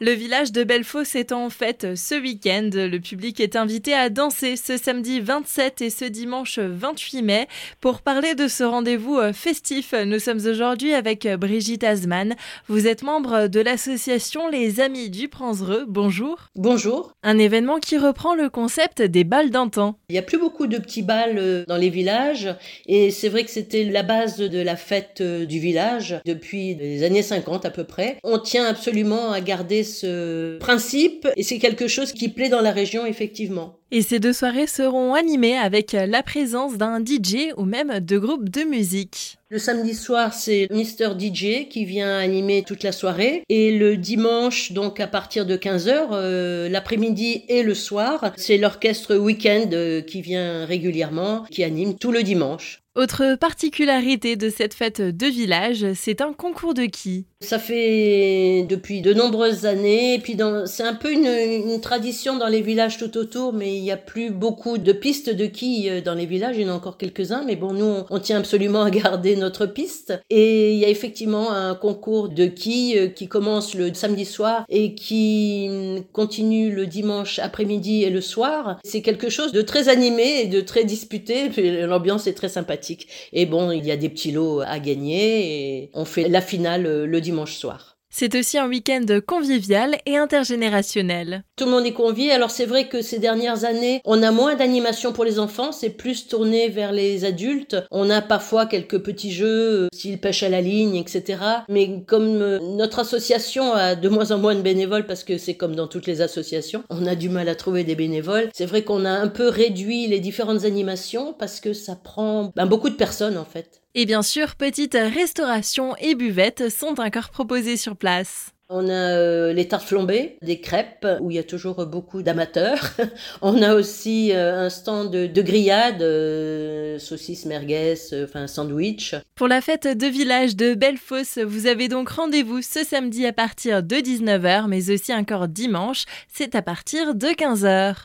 Le village de Bellefosse est en fête ce week-end. Le public est invité à danser ce samedi 27 et ce dimanche 28 mai. Pour parler de ce rendez-vous euh, festif, nous sommes aujourd'hui avec Brigitte Asman. Vous êtes membre de l'association Les Amis du Pranzereux. Bonjour. Bonjour. Un événement qui reprend le concept des balles d'antan. Il n'y a plus beaucoup de petits balles euh, dans les villages et c'est vrai que c'était la base de la fête euh, du village depuis les années 50 à peu près. On tient absolument à garder ce principe et c'est quelque chose qui plaît dans la région effectivement. Et ces deux soirées seront animées avec la présence d'un DJ ou même de groupes de musique. Le samedi soir, c'est Mister DJ qui vient animer toute la soirée. Et le dimanche, donc à partir de 15h, euh, l'après-midi et le soir, c'est l'orchestre Weekend euh, qui vient régulièrement, qui anime tout le dimanche. Autre particularité de cette fête de village, c'est un concours de qui? Ça fait depuis de nombreuses années, puis c'est un peu une, tradition dans les villages tout autour, mais il n'y a plus beaucoup de pistes de qui euh, dans les villages, il y en a encore quelques-uns, mais bon, nous, on, tient absolument à garder notre piste. Et il y a effectivement un concours de qui euh, qui commence le samedi soir et qui hum, continue le dimanche après-midi et le soir. C'est quelque chose de très animé et de très disputé, l'ambiance est très sympathique. Et bon, il y a des petits lots à gagner et on fait la finale euh, le dimanche soir. C'est aussi un week-end convivial et intergénérationnel. Tout le monde est convié. Alors c'est vrai que ces dernières années, on a moins d'animation pour les enfants, c'est plus tourné vers les adultes. On a parfois quelques petits jeux, euh, style pêche à la ligne, etc. Mais comme euh, notre association a de moins en moins de bénévoles, parce que c'est comme dans toutes les associations, on a du mal à trouver des bénévoles. C'est vrai qu'on a un peu réduit les différentes animations parce que ça prend ben, beaucoup de personnes en fait. Et bien sûr, petites restaurations et buvettes sont encore proposées sur place. On a euh, les tartes flambées, des crêpes où il y a toujours beaucoup d'amateurs. On a aussi euh, un stand de, de grillades, euh, saucisses, merguez, enfin sandwich. Pour la fête de village de Bellefosse, vous avez donc rendez-vous ce samedi à partir de 19h, mais aussi encore dimanche, c'est à partir de 15h.